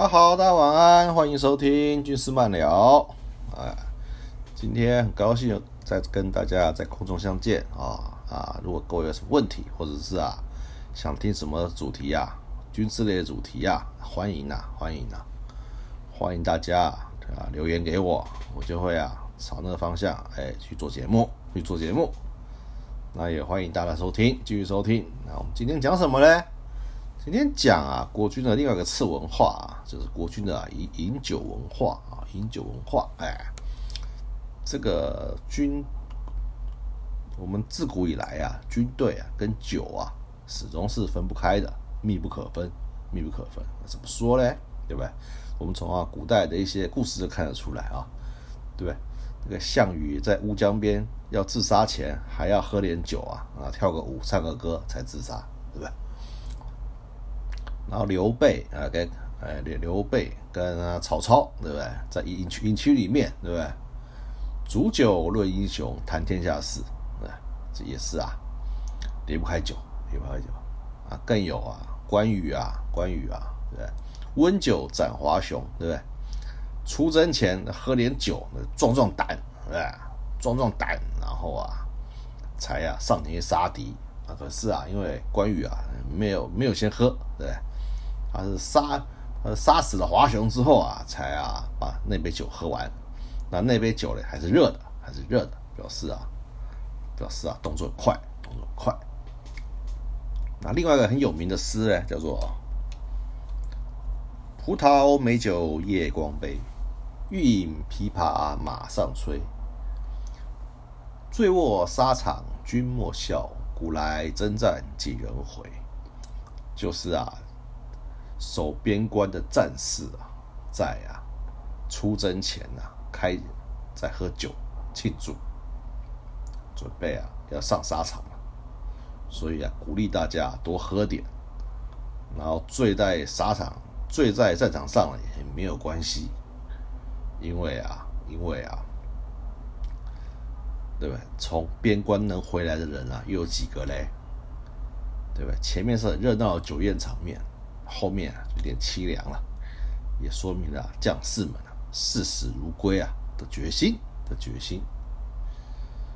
大家好，大家晚安，欢迎收听军事漫聊。哎，今天很高兴再跟大家在空中相见啊啊！如果各位有什么问题，或者是啊想听什么主题呀，军事类的主题呀，欢迎呐，欢迎呐，欢迎大家啊留言给我，我就会啊朝那个方向哎去做节目，去做节目。那也欢迎大家收听，继续收听。那我们今天讲什么呢？今天讲啊，国军的另外一个次文化啊，就是国军的饮饮酒文化啊，饮酒文化。哎，这个军，我们自古以来啊，军队啊跟酒啊始终是分不开的，密不可分，密不可分。怎么说呢？对不对？我们从啊古代的一些故事就看得出来啊，对不对？那个项羽在乌江边要自杀前，还要喝点酒啊，啊，跳个舞，唱个歌才自杀，对不对？然后刘备啊，跟哎刘刘备跟啊曹操，对不对？在营区营区里面，对不对？煮酒论英雄，谈天下事，对，这也是啊，离不开酒，离不开酒啊。更有啊，关羽啊，关羽啊，对不对？温酒斩华雄，对不对？出征前喝点酒，壮壮胆，对？壮壮胆，然后啊，才呀上前杀敌啊。可是啊，因为关羽啊，没有没有先喝，对不对？他是杀，呃，杀死了华雄之后啊，才啊把那杯酒喝完。那那杯酒呢，还是热的，还是热的，表示啊，表示啊，动作快，动作快。那另外一个很有名的诗呢，叫做“葡萄美酒夜光杯，欲饮琵琶马上催。醉卧沙场君莫笑，古来征战几人回。”就是啊。守边关的战士啊，在啊出征前啊，开在喝酒庆祝，准备啊要上沙场了，所以啊鼓励大家多喝点，然后醉在沙场、醉在战场上也没有关系，因为啊，因为啊，对不对？从边关能回来的人啊，又有几个嘞？对不对？前面是热闹的酒宴场面。后面啊有点凄凉了，也说明了将士们啊视死如归啊的决心的决心。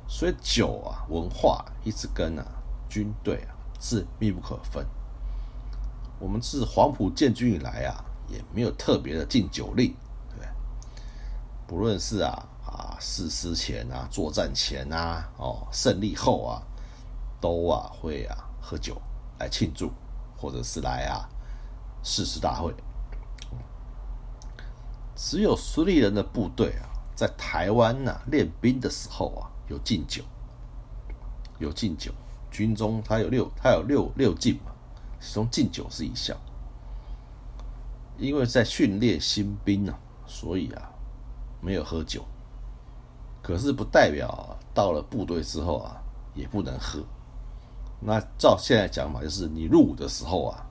所以酒啊文化一直跟啊军队啊是密不可分。我们自黄埔建军以来啊，也没有特别的禁酒令，对不论是啊啊誓师前啊、作战前啊、哦胜利后啊，都啊会啊喝酒来庆祝，或者是来啊。誓师大会，只有苏立人的部队啊，在台湾呐练兵的时候啊，有敬酒，有敬酒。军中他有六，他有六六敬嘛，其中敬酒是一项。因为在训练新兵啊，所以啊没有喝酒。可是不代表到了部队之后啊也不能喝。那照现在讲法，就是你入伍的时候啊。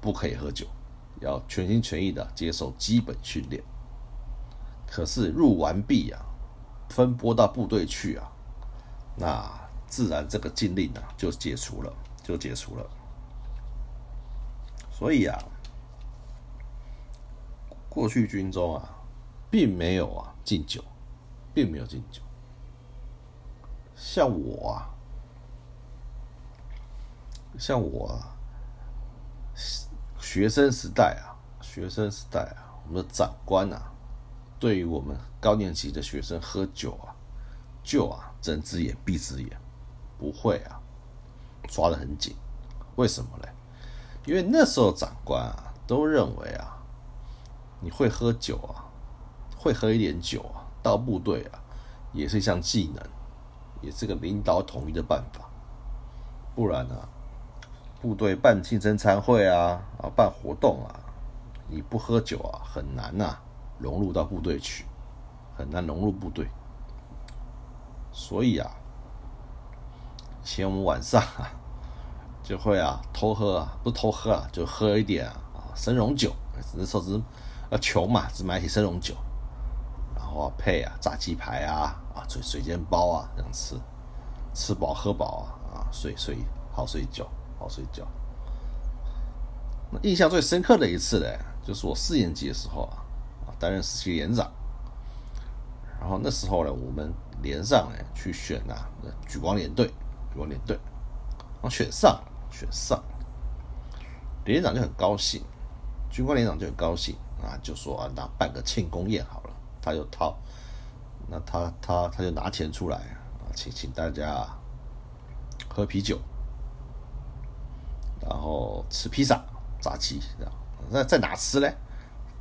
不可以喝酒，要全心全意的接受基本训练。可是入完毕啊，分拨到部队去啊，那自然这个禁令啊就解除了，就解除了。所以啊，过去军中啊，并没有啊禁酒，并没有禁酒。像我啊，像我。啊。学生时代啊，学生时代啊，我们的长官啊，对于我们高年级的学生喝酒啊，就啊睁只眼闭只眼，不会啊抓得很紧。为什么呢？因为那时候长官啊都认为啊，你会喝酒啊，会喝一点酒啊，到部队啊也是一项技能，也是个领导统一的办法。不然呢？部队办庆生餐会啊，啊办活动啊，你不喝酒啊，很难呐融入到部队去，很难融入部队。所以啊，前我们晚上啊 就会啊偷喝啊，不偷喝啊，就喝一点啊生荣酒，那时候只啊穷嘛，只买起生荣酒，然后啊配啊炸鸡排啊啊水水煎包啊这样吃，吃饱喝饱啊啊睡睡好睡觉。好睡觉。那印象最深刻的一次呢，就是我四年级的时候啊，担任实习连长。然后那时候呢，我们连上呢去选呐，举光连队，举光连队，然后选上，选上，连长就很高兴，军官连长就很高兴啊，就说啊，那办个庆功宴好了，他就掏，那他他他就拿钱出来啊，请请大家喝啤酒，后吃披萨、炸鸡，这样，在在哪吃呢？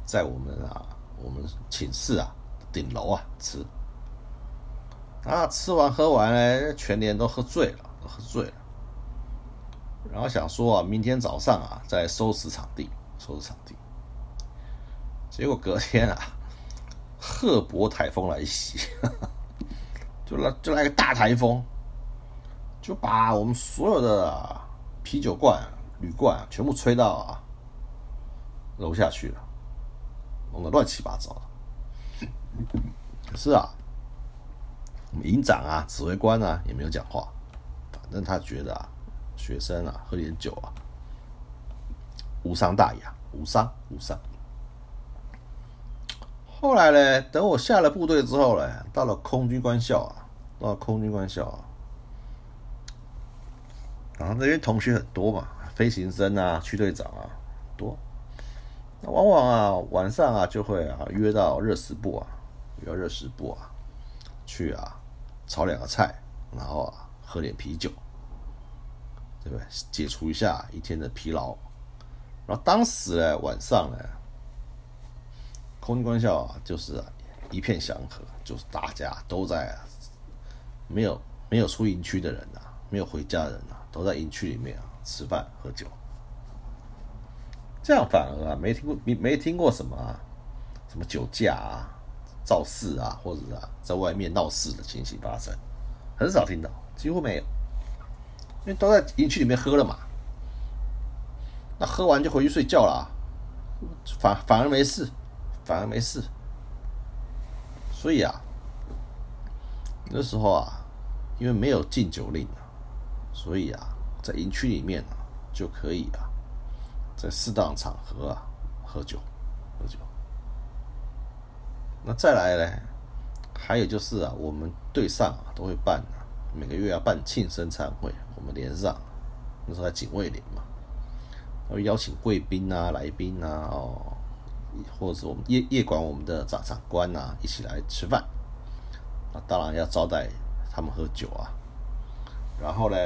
在我们啊，我们寝室啊。顶楼啊，吃啊，吃完喝完呢，全年都喝醉了，喝醉了。然后想说啊，明天早上啊，再收拾场地，收拾场地。结果隔天啊，赫伯台风来袭，就来就来个大台风，就把我们所有的啤酒罐、铝罐全部吹到啊楼下去了，弄得乱七八糟的。是啊，我们营长啊、指挥官啊也没有讲话，反正他觉得啊，学生啊喝点酒啊，无伤大雅，无伤无伤。后来呢，等我下了部队之后呢，到了空军官校啊，到了空军官校啊，然后那边同学很多嘛，飞行生啊、区队长啊多，那往往啊晚上啊就会啊约到热食部啊。要热食部啊，去啊，炒两个菜，然后啊，喝点啤酒，对不对？解除一下一天的疲劳。然后当时呢，晚上呢，空军官校啊，就是一片祥和，就是大家都在啊，没有没有出营区的人呐，没有回家的人呐，都在营区里面啊吃饭喝酒。这样反而啊，没听过没没听过什么啊，什么酒驾啊。肇事啊，或者啊，在外面闹事的情形发生，很少听到，几乎没有，因为都在营区里面喝了嘛。那喝完就回去睡觉了，反反而没事，反而没事。所以啊，那时候啊，因为没有禁酒令啊，所以啊，在营区里面啊，就可以啊，在适当场合啊，喝酒，喝酒。那再来呢？还有就是啊，我们队上啊都会办，每个月要办庆生餐会。我们连上那时候在警卫连嘛，会邀请贵宾啊、来宾啊，哦，或者是我们夜夜管我们的长长官啊一起来吃饭。那当然要招待他们喝酒啊。然后呢，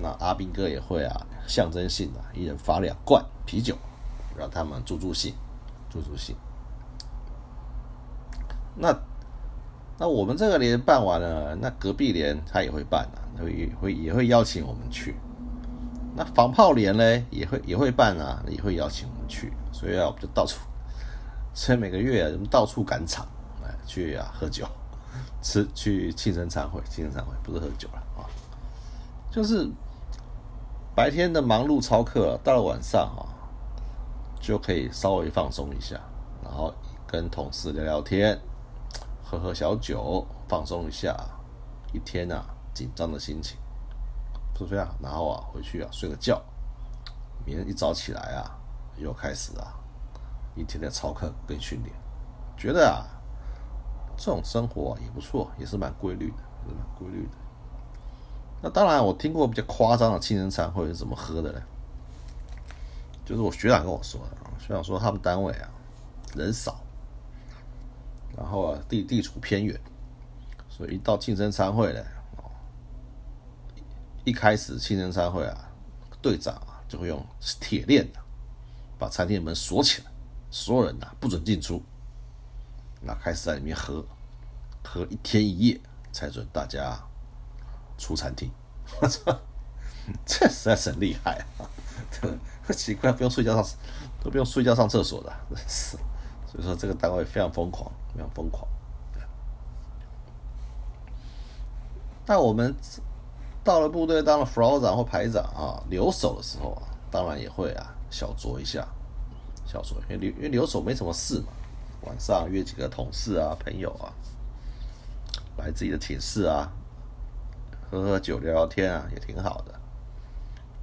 那阿兵哥也会啊，象征性的，一人发两罐啤酒，让他们助助兴，助助兴。那那我们这个连办完了，那隔壁连他也会办啊，会会也会邀请我们去。那防炮连呢，也会也会办啊，也会邀请我们去。所以啊，我们就到处，所以每个月啊我们到处赶场，哎，去啊喝酒，吃去庆生餐会，庆生餐会不是喝酒了啊，就是白天的忙碌操课，到了晚上啊，就可以稍微放松一下，然后跟同事聊聊天。喝喝小酒，放松一下一天啊紧张的心情，是不是啊？然后啊回去啊睡个觉，明天一早起来啊又开始啊一天的操课跟训练，觉得啊这种生活也不错，也是蛮规律的，蛮规律的。那当然，我听过比较夸张的庆生餐会是怎么喝的呢？就是我学长跟我说的，学长说他们单位啊人少。然后啊，地地处偏远，所以一到庆生餐会呢，哦，一开始庆生餐会啊，队长啊就会用铁链的把餐厅门锁起来，所有人呐不准进出，那开始在里面喝，喝一天一夜才准大家出餐厅。我操，这实在是很厉害啊！奇怪，不用睡觉上，都不用睡觉上厕所的，是。所以说这个单位非常疯狂，非常疯狂。那我们到了部队当了副长或排长啊，留守的时候啊，当然也会啊小酌一下，小酌，因为留因为留守没什么事嘛，晚上约几个同事啊、朋友啊，来自己的寝室啊，喝喝酒、聊聊天啊，也挺好的。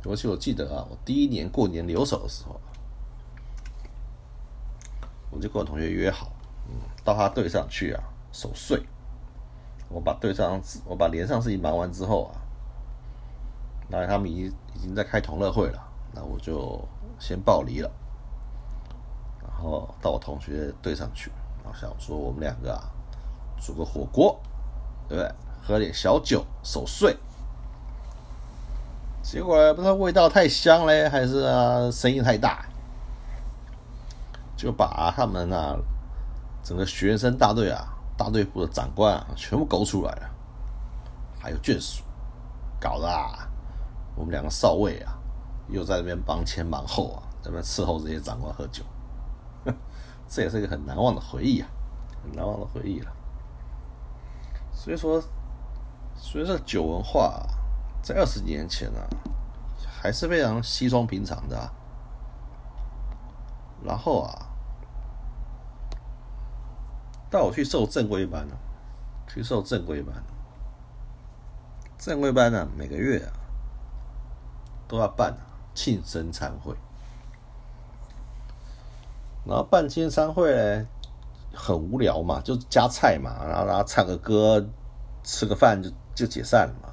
尤其我记得啊，我第一年过年留守的时候。我就跟我同学约好，嗯，到他队上去啊守岁。我把队上我把连上事情忙完之后啊，那他们已已经在开同乐会了，那我就先报离了，然后到我同学队上去，然后想说我们两个啊煮个火锅，对不对？喝点小酒守岁。结果不知道味道太香嘞，还是啊声音太大，就把他们啊整个学生大队啊大队部的长官啊全部勾出来了，还有眷属，搞的啊我们两个少尉啊又在那边忙前忙后啊，在那边伺候这些长官喝酒，这也是一个很难忘的回忆啊，很难忘的回忆了。所以说，所以说酒文化。在二十几年前呢，还是非常稀松平常的。然后啊，带我去受正规班了，去受正规班。正规班呢，每个月啊都要办庆生餐会。然后办庆生餐会呢，很无聊嘛，就加菜嘛，然后然后唱个歌，吃个饭就就解散了嘛。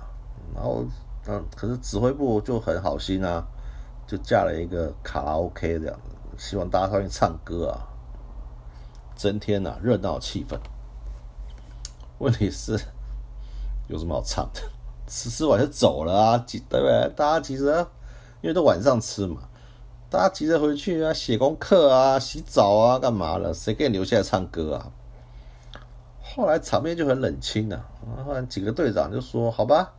然后，嗯，可是指挥部就很好心啊，就架了一个卡拉 OK 这样子，希望大家上去唱歌啊，增添呐热闹气氛。问题是有什么好唱的？吃吃完就走了啊，对不对？大家急着，因为都晚上吃嘛，大家急着回去啊，写功课啊，洗澡啊，干嘛了？谁给你留下来唱歌啊？后来场面就很冷清了，后来几个队长就说：“好吧。”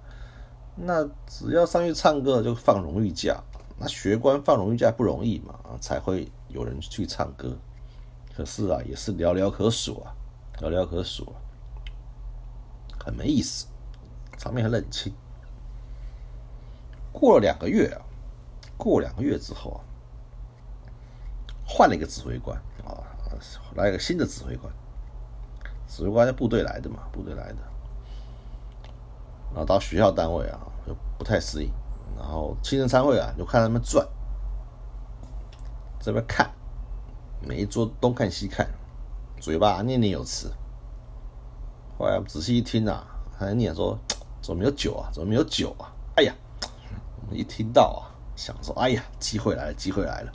那只要上去唱歌就放荣誉假，那学官放荣誉假不容易嘛，才会有人去唱歌。可是啊，也是寥寥可数啊，寥寥可数，很没意思，场面很冷清。过了两个月啊，过两个月之后啊，换了一个指挥官啊，来一个新的指挥官，指挥官在部队来的嘛，部队来的。然后到学校单位啊，就不太适应。然后庆生餐会啊，就看他们转，这边看，每一桌东看西看，嘴巴念念有词。后来仔细一听啊，还念说：“怎么没有酒啊？怎么没有酒啊？”哎呀，一听到啊，想说：“哎呀，机会来了，机会来了！”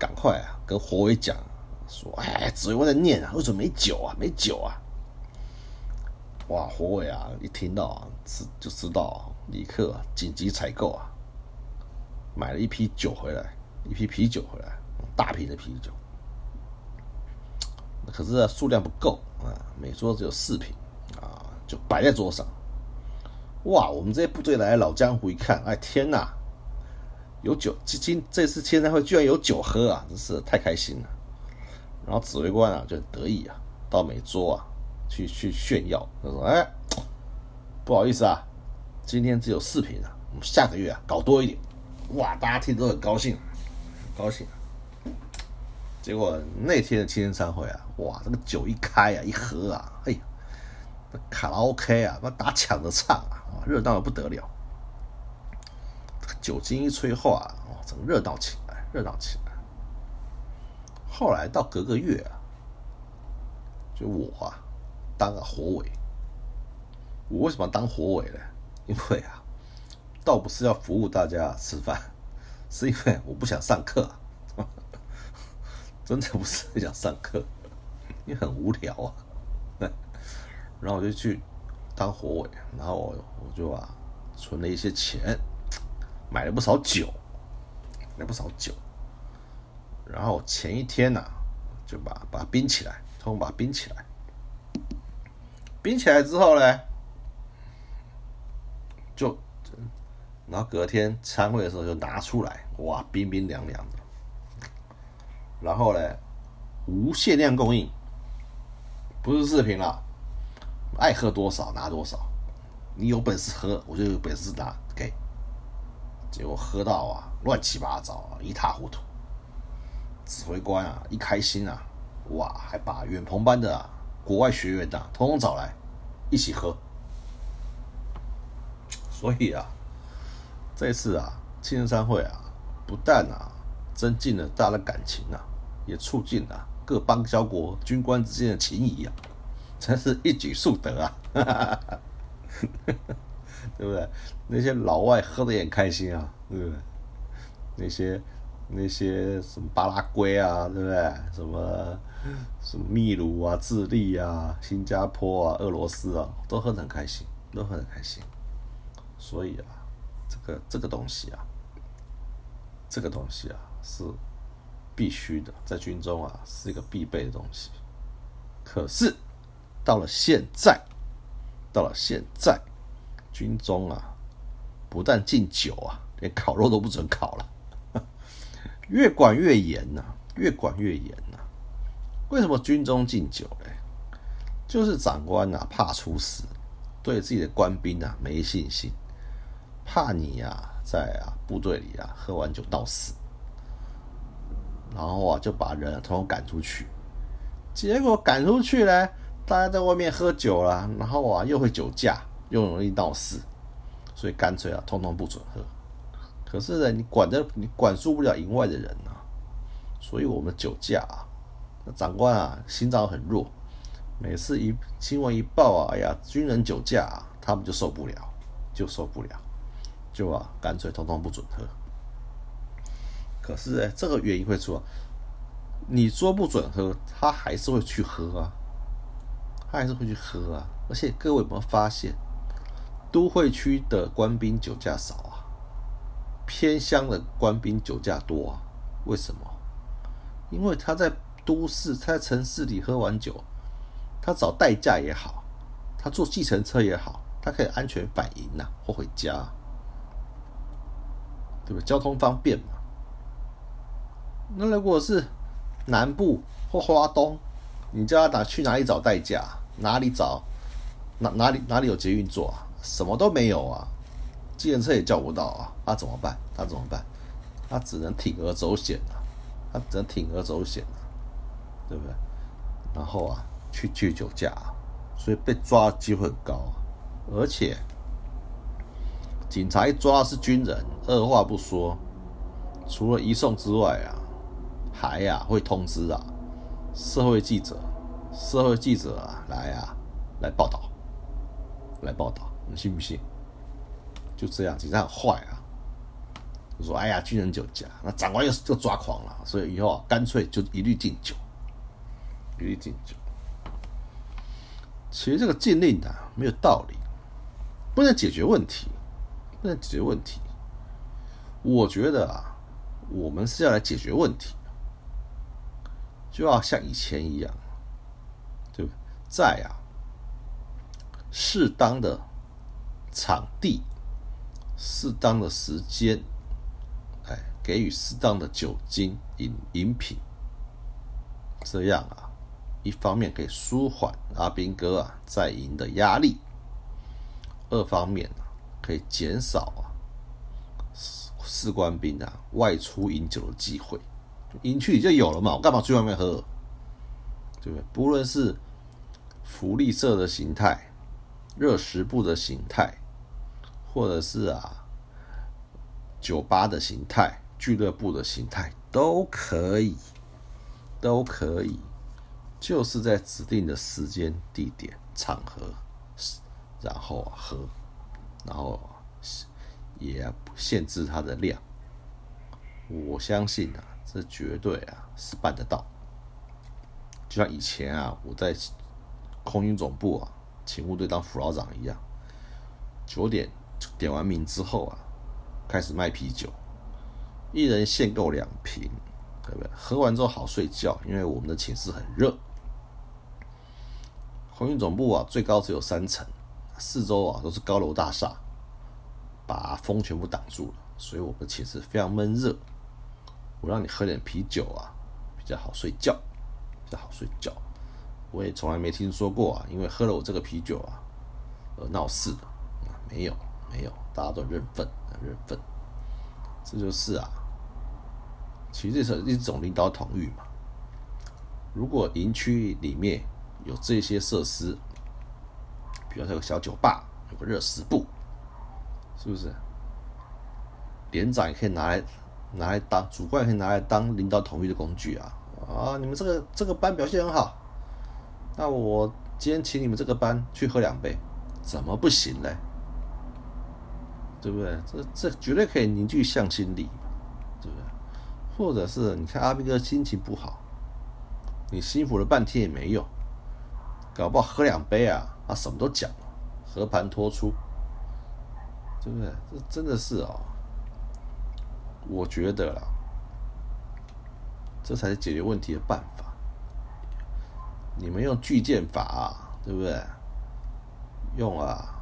赶快啊，跟火伟讲说：“哎，指挥官在念啊，为什么没酒啊？没酒啊！”哇，火伟啊！一听到啊，知就知道，李克紧急采购啊，买了一批酒回来，一批啤酒回来，大瓶的啤酒。可是数量不够啊，每桌只有四瓶啊，就摆在桌上。哇，我们这些部队来的老江湖一看，哎天哪，有酒！今今这次签餐会居然有酒喝啊，真是太开心了。然后指挥官啊就很得意啊，到每桌啊。去去炫耀，他说：“哎，不好意思啊，今天只有四瓶啊，我们下个月啊搞多一点。”哇，大家听都很高兴，高兴。结果那天的庆生餐会啊，哇，这个酒一开啊，一喝啊，哎呀，卡拉 OK 啊，那打抢着唱啊，热闹的不得了。酒精一吹后啊，哇，整个热闹起来，热闹起来。后来到隔个月啊，就我啊。当个火尾，我为什么当火尾呢？因为啊，倒不是要服务大家吃饭，是因为我不想上课，真的不是很想上课，因为很无聊啊。然后我就去当火尾，然后我我就啊存了一些钱，买了不少酒，买了不少酒，然后前一天呢就把把它冰起来，通把它冰起来。冰起来之后呢，就，然后隔天餐会的时候就拿出来，哇，冰冰凉凉的。然后呢，无限量供应，不是视频了，爱喝多少拿多少，你有本事喝，我就有本事拿给。结果喝到啊，乱七八糟，一塌糊涂。指挥官啊，一开心啊，哇，还把远鹏班的啊国外学员呐，统统找来。一起喝，所以啊，这次啊庆生餐会啊，不但啊增进了大家的感情啊，也促进了各邦交国军官之间的情谊啊，真是一举数得啊，对不对？那些老外喝的也很开心啊，对不对？那些那些什么巴拉圭啊，对不对？什么什么秘鲁啊、智利啊、新加坡啊、俄罗斯啊，都喝得很开心，都喝得很开心。所以啊，这个这个东西啊，这个东西啊是必须的，在军中啊是一个必备的东西。可是到了现在，到了现在，军中啊不但禁酒啊，连烤肉都不准烤了，越管越严呐，越管越严呐。为什么军中禁酒嘞？就是长官呐怕出事，对自己的官兵啊没信心。怕你呀，在啊部队里啊喝完酒闹事，然后啊就把人统统赶出去。结果赶出去呢，大家在外面喝酒了，然后啊又会酒驾，又容易闹事，所以干脆啊通通不准喝。可是呢，你管的你管束不了营外的人啊，所以我们酒驾啊，那长官啊心脏很弱，每次一新闻一报啊，哎呀军人酒驾，他们就受不了，就受不了。就啊，干脆通通不准喝。可是呢，这个原因会出，你说不准喝，他还是会去喝啊，他还是会去喝啊。而且各位有没有发现，都会区的官兵酒驾少，偏乡的官兵酒驾多啊？为什么？因为他在都市、他在城市里喝完酒，他找代驾也好，他坐计程车也好，他可以安全返营呐，或回家。对不对？交通方便嘛？那如果是南部或花东，你叫他打去哪里找代驾？哪里找？哪哪里哪里有捷运坐啊？什么都没有啊！计程车也叫不到啊！他怎么办？他怎么办？他只能铤而走险啊！他只能铤而走险啊！对不对？然后啊，去去酒驾，所以被抓机会很高，而且。警察一抓是军人，二话不说，除了移送之外啊，还呀会通知啊，社会记者，社会记者啊来啊来报道，来报道，你信不信？就这样，警察很坏啊，就说哎呀军人酒驾，那长官又又抓狂了，所以以后啊干脆就一律禁酒，一律禁酒。其实这个禁令啊没有道理，不能解决问题。不能解决问题，我觉得啊，我们是要来解决问题，就要像以前一样，对不对？在啊，适当的场地、适当的时间，哎，给予适当的酒精饮饮品，这样啊，一方面可以舒缓阿兵哥啊在营的压力，二方面。可以减少啊士官兵啊外出饮酒的机会，营区里就有了嘛，我干嘛去外面喝？对不对？不论是福利社的形态、热食部的形态，或者是啊酒吧的形态、俱乐部的形态，都可以，都可以，就是在指定的时间、地点、场合，然后啊喝。然后也限制它的量，我相信啊，这绝对啊是办得到。就像以前啊，我在空军总部啊，勤务队当副老长一样，九点点完名之后啊，开始卖啤酒，一人限购两瓶，对不对？喝完之后好睡觉，因为我们的寝室很热。空军总部啊，最高只有三层。四周啊都是高楼大厦，把风全部挡住了，所以我们寝室非常闷热。我让你喝点啤酒啊，比较好睡觉，比较好睡觉。我也从来没听说过啊，因为喝了我这个啤酒啊而闹事的啊，没有没有，大家都认份认份。这就是啊，其实这是一种领导统御嘛。如果营区里面有这些设施，比如说有个小酒吧，有个热食部，是不是？连长也可以拿来拿来当主管，也可以拿来当领导统一的工具啊！啊，啊，你们这个这个班表现很好，那我今天请你们这个班去喝两杯，怎么不行嘞？对不对？这这绝对可以凝聚向心力，对不对？或者是你看阿斌哥心情不好，你辛苦了半天也没用，搞不好喝两杯啊，他什么都讲了，和盘托出，对不对？这真的是啊，我觉得啦，这才是解决问题的办法。你们用巨剑法，对不对？用啊。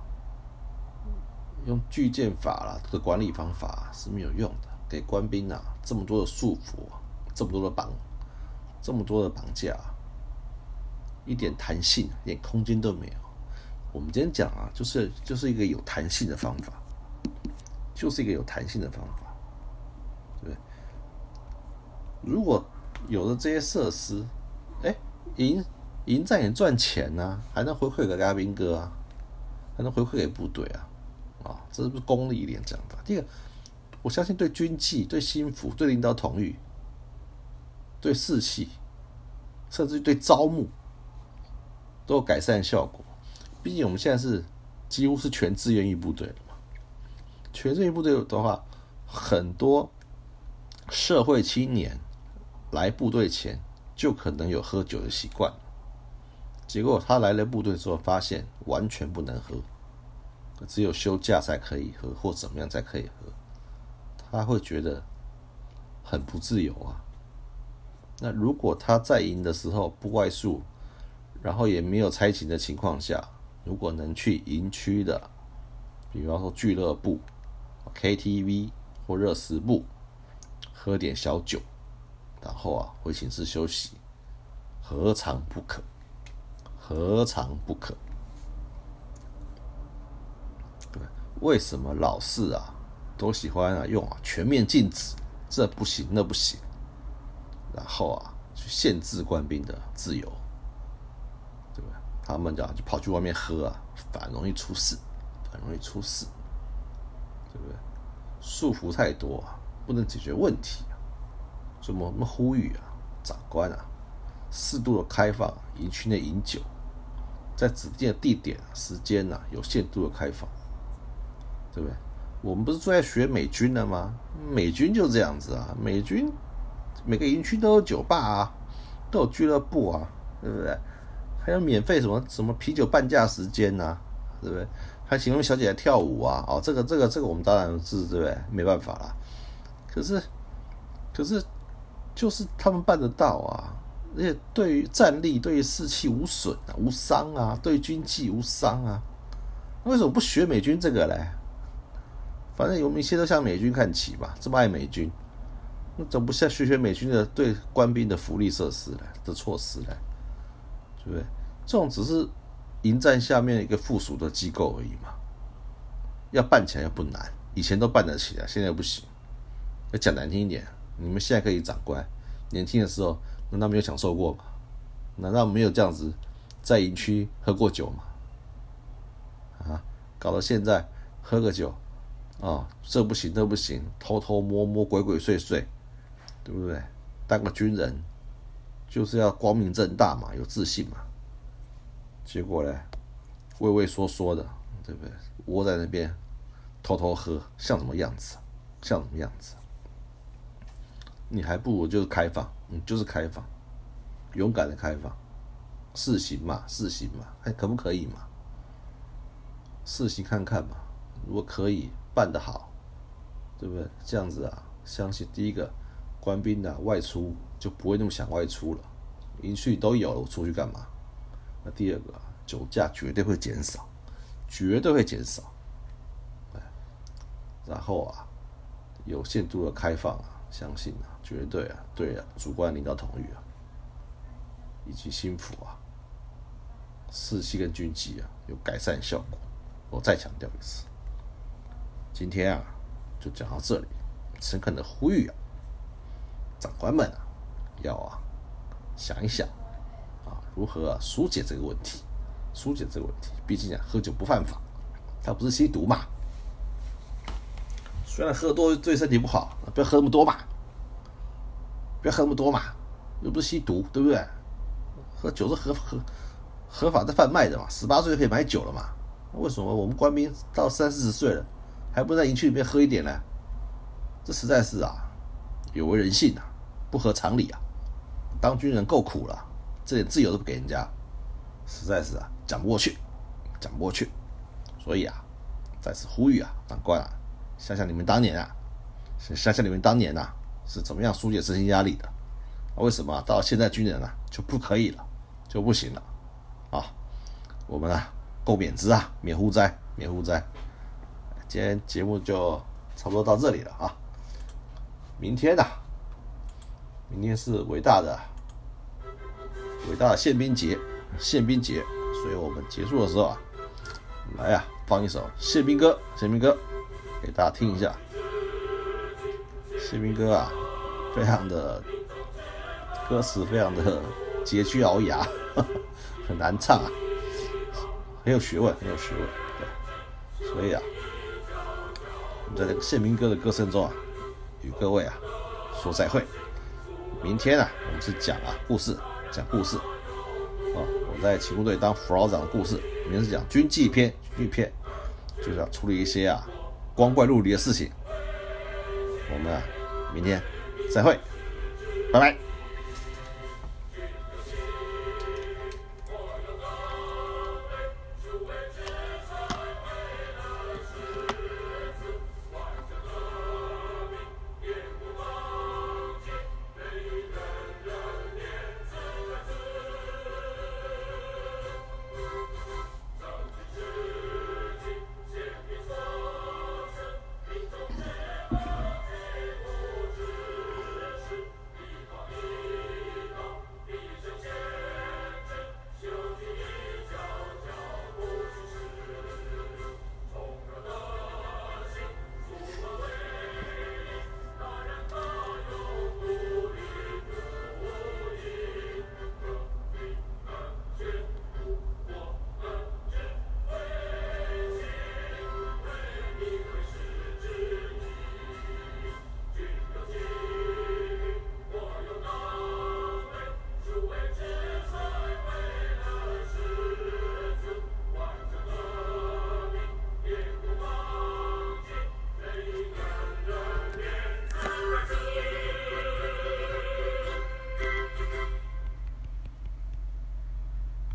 用巨剑法啦，这个管理方法是没有用的。给官兵啊这么多的束缚，这么多的绑，这么多的绑架，一点弹性、一点空间都没有。我们今天讲啊，就是就是一个有弹性的方法，就是一个有弹性的方法，对不对？如果有了这些设施，哎，营营战也赚钱呐，还能回馈给阿兵哥啊，还能回馈给部队啊。啊，这是不是功利一点讲法？第二，我相信对军纪、对心腹、对领导统御、对士气，甚至对招募，都有改善效果。毕竟我们现在是几乎是全志愿役部队了嘛。全志愿役部队的话，很多社会青年来部队前就可能有喝酒的习惯，结果他来了部队之后，发现完全不能喝。只有休假才可以喝，或怎么样才可以喝，他会觉得很不自由啊。那如果他在营的时候不外宿，然后也没有差勤的情况下，如果能去营区的，比方说俱乐部、KTV 或热食部喝点小酒，然后啊回寝室休息，何尝不可？何尝不可？为什么老是啊都喜欢啊用啊全面禁止，这不行那不行，然后啊去限制官兵的自由，对不对？他们讲就跑去外面喝啊，反容易出事，很容易出事，对不对？束缚太多啊，不能解决问题啊，所以我们呼吁啊，长官啊，适度的开放营区内饮酒，在指定的地点、时间呐，有限度的开放。对不对？我们不是最爱学美军的吗？美军就这样子啊，美军每个营区都有酒吧啊，都有俱乐部啊，对不对？还有免费什么什么啤酒半价时间呐，对不对？还请用小姐来跳舞啊，哦，这个这个这个我们当然是对不对？没办法啦。可是可是就是他们办得到啊，而且对于战力、对于士气无损啊、无伤啊，对军纪无伤啊，为什么不学美军这个嘞？反正有一些都向美军看齐吧，这么爱美军，那总不像学学美军的对官兵的福利设施呢的措施呢，对不对？这种只是营战下面一个附属的机构而已嘛，要办起来又不难，以前都办得起来，现在不行。要讲难听一点，你们现在可以长官，年轻的时候难道没有享受过吗？难道没有这样子在营区喝过酒吗？啊，搞到现在喝个酒。啊，这不行，那不行，偷偷摸摸，鬼鬼祟祟，对不对？当个军人就是要光明正大嘛，有自信嘛。结果呢，畏畏缩缩的，对不对？窝在那边偷偷喝，像什么样子？像什么样子？你还不如就是开放，你就是开放，勇敢的开放，试行嘛，试行嘛，还可不可以嘛？试行看看嘛，如果可以。办得好，对不对？这样子啊，相信第一个官兵的外出就不会那么想外出了，营区都有了，我出去干嘛？那第二个酒驾绝对会减少，绝对会减少。然后啊，有限度的开放啊，相信啊，绝对啊，对啊，主观领导同意啊，以及心腹啊，士气跟军纪啊，有改善效果。我再强调一次。今天啊，就讲到这里。诚恳的呼吁啊，长官们啊，要啊想一想啊，如何疏解这个问题，疏解这个问题。毕竟啊，喝酒不犯法，它不是吸毒嘛。虽然喝多对身体不好，不要喝那么多嘛，不要喝那么多嘛，又不是吸毒，对不对？喝酒是合合合法的贩卖的嘛，十八岁就可以买酒了嘛。为什么我们官兵到三四十岁了，还不如在营区里面喝一点呢？这实在是啊，有违人性啊，不合常理啊！当军人够苦了，这点自由都不给人家，实在是啊，讲不过去，讲不过去。所以啊，再次呼吁啊，长官啊，想想你们当年啊，想想你们当年啊，是怎么样疏解身心压力的？为什么到现在军人啊就不可以了，就不行了？啊，我们啊。够免职啊，免户灾，免户灾。今天节目就差不多到这里了啊。明天呢？明天是伟大的、伟大的宪兵节，宪兵节，所以我们结束的时候啊，来呀，放一首宪兵歌，宪兵歌给大家听一下。宪兵歌啊，非常的歌词非常的佶屈聱牙，很难唱啊。很有学问，很有学问，对，所以啊，在这个宪兵歌的歌声中啊，与各位啊说再会。明天啊，我们是讲啊故事，讲故事。啊，我在勤工队当副老长的故事，明天是讲军纪篇，军纪篇就是要处理一些啊光怪陆离的事情。我们啊，明天再会，拜拜。